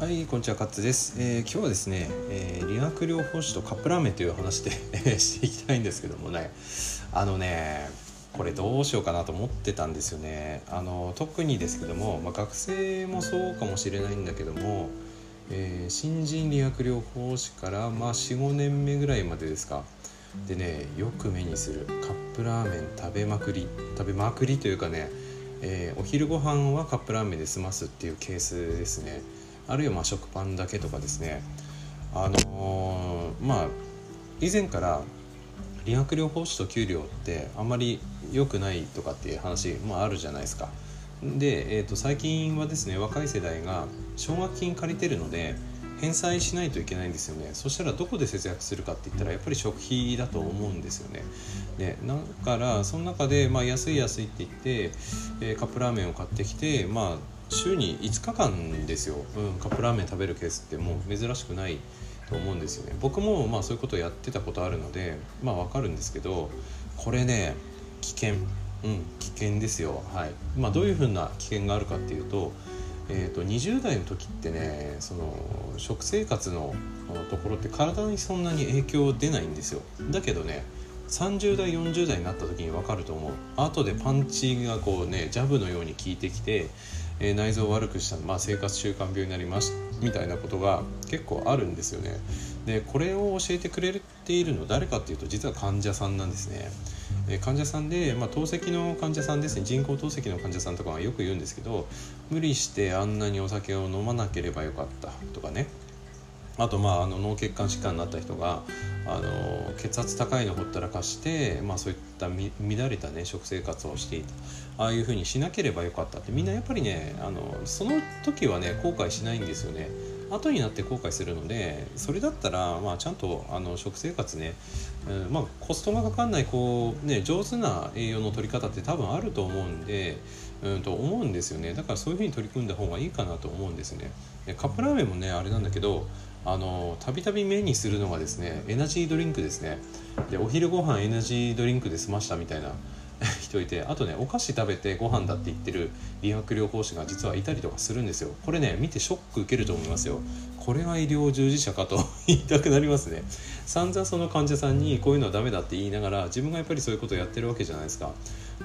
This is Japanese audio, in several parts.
はいこんにちは、カッツです。えー今日はですね、えー理学療法士とカップラーメンという話で していきたいんですけどもね、あのね、これどうしようかなと思ってたんですよね。あの特にですけども、まあ、学生もそうかもしれないんだけども、えー新人理学療法士からまあ45年目ぐらいまでですか。でね、よく目にするカップラーメン食べまくり、食べまくりというかね。えーお昼ご飯はカップラーメンで済ますっていうケースですねあるいはまあ食パンだけとかですね。あのーまあ以前から理学療法士と給料ってあんまり良くないとかっていう話もあるじゃないですか。で、えー、と最近はですね若い世代が奨学金借りてるので返済しないといけないんですよね。そしたらどこで節約するかって言ったらやっぱり食費だと思うんですよね。でだからその中で、まあ、安い安いって言って、えーカップラーメンを買ってきてまあ週に5日間ですよ、うん、カップラーメン食べるケースってもう珍しくないと思うんですよね。僕もまあそういうことをやってたことあるのでまあわかるんですけどこれね危険。うん危険ですよ。はい。まあどういうふうな危険があるかっていうとえー、と20代の時ってねその食生活のあのところって体にそんなに影響出ないんですよ。だけどね30代40代になった時に分かると思う。後でパンチがこうねジャブのように効いてきて、えー内臓を悪くした、まあ、生活習慣病になりますみたいなことが結構あるんですよね。でこれを教えてくれているの誰かっていうと実は患者さんなんですね。えー患者さんで、まあ、透析の患者さんですね。人工透析の患者さんとかはよく言うんですけど無理してあんなにお酒を飲まなければよかったとかね。あとまああの脳血管疾患になった人があの血圧高いのほったらかして、まあ、そういった乱れた、ね、食生活をしていた。ああいうふうにしなければよかったって。みんなやっぱりねあのその時はね後悔しないんですよね。後になって後悔するのでそれだったら、まあ、ちゃんとあの食生活ね、うんまあ、コストがかかんないこう、ね、上手な栄養の取り方って多分あると思うんでうんと思うんですよね。だからそういうふうに取り組んだ方がいいかなと思うんですね。カップラーメンもねあれなんだけどあのたびたび目にするのがですねエナジードリンクですね。でお昼ご飯エナジードリンクで済ましたみたいな 人いてあとねお菓子食べてご飯だって言ってる理学療法士が実はいたりとかするんですよ。これね見てショック受けると思いますよ。これは医療従事者かと 言いたくなりますね。散々その患者さんにこういうのはダメだって言いながら自分がやっぱりそういうことをやってるわけじゃないですか。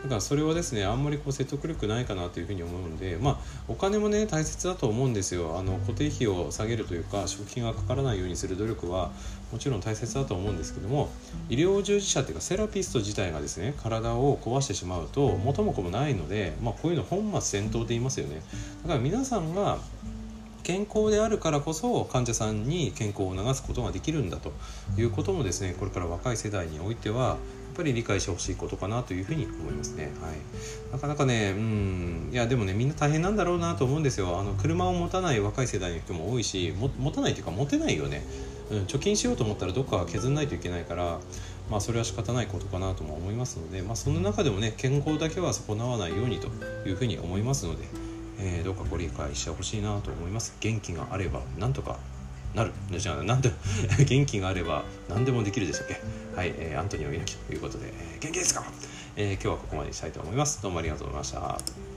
だからそれはですねあんまりこう説得力ないかなというふうに思うんでまあお金もね大切だと思うんですよ。あの固定費を下げるというか食費がかからないようにする努力はもちろん大切だと思うんですけども医療従事者っていうかセラピスト自体がですね体を壊してしまうと元も子もないので、まあ、こういうの本末転倒って言いますよね。だから皆さんが健康であるからこそ患者さんに健康を促すことができるんだということもですねこれから若い世代においてはぱり理解してほしいことかなというふうに思いますね。はい、なかなかね、うん、いやでもねみんな大変なんだろうなと思うんですよ。あの車を持たない若い世代の人も多いし、持たないというか持てないよね。うん、貯金しようと思ったらどっかは削らないといけないから、まあそれは仕方ないことかなとも思いますので、まあその中でもね健康だけは損なわないようにというふうに思いますので。えーどうかご理解してほしいなと思います元気があればなんとかなる。じゃあなんで 元気があれば何でもできるでしたっけ？はい、えーアントニオ猪木ということで、えー元気ですか、えー今日はここまでにしたいと思います。どうもありがとうございました。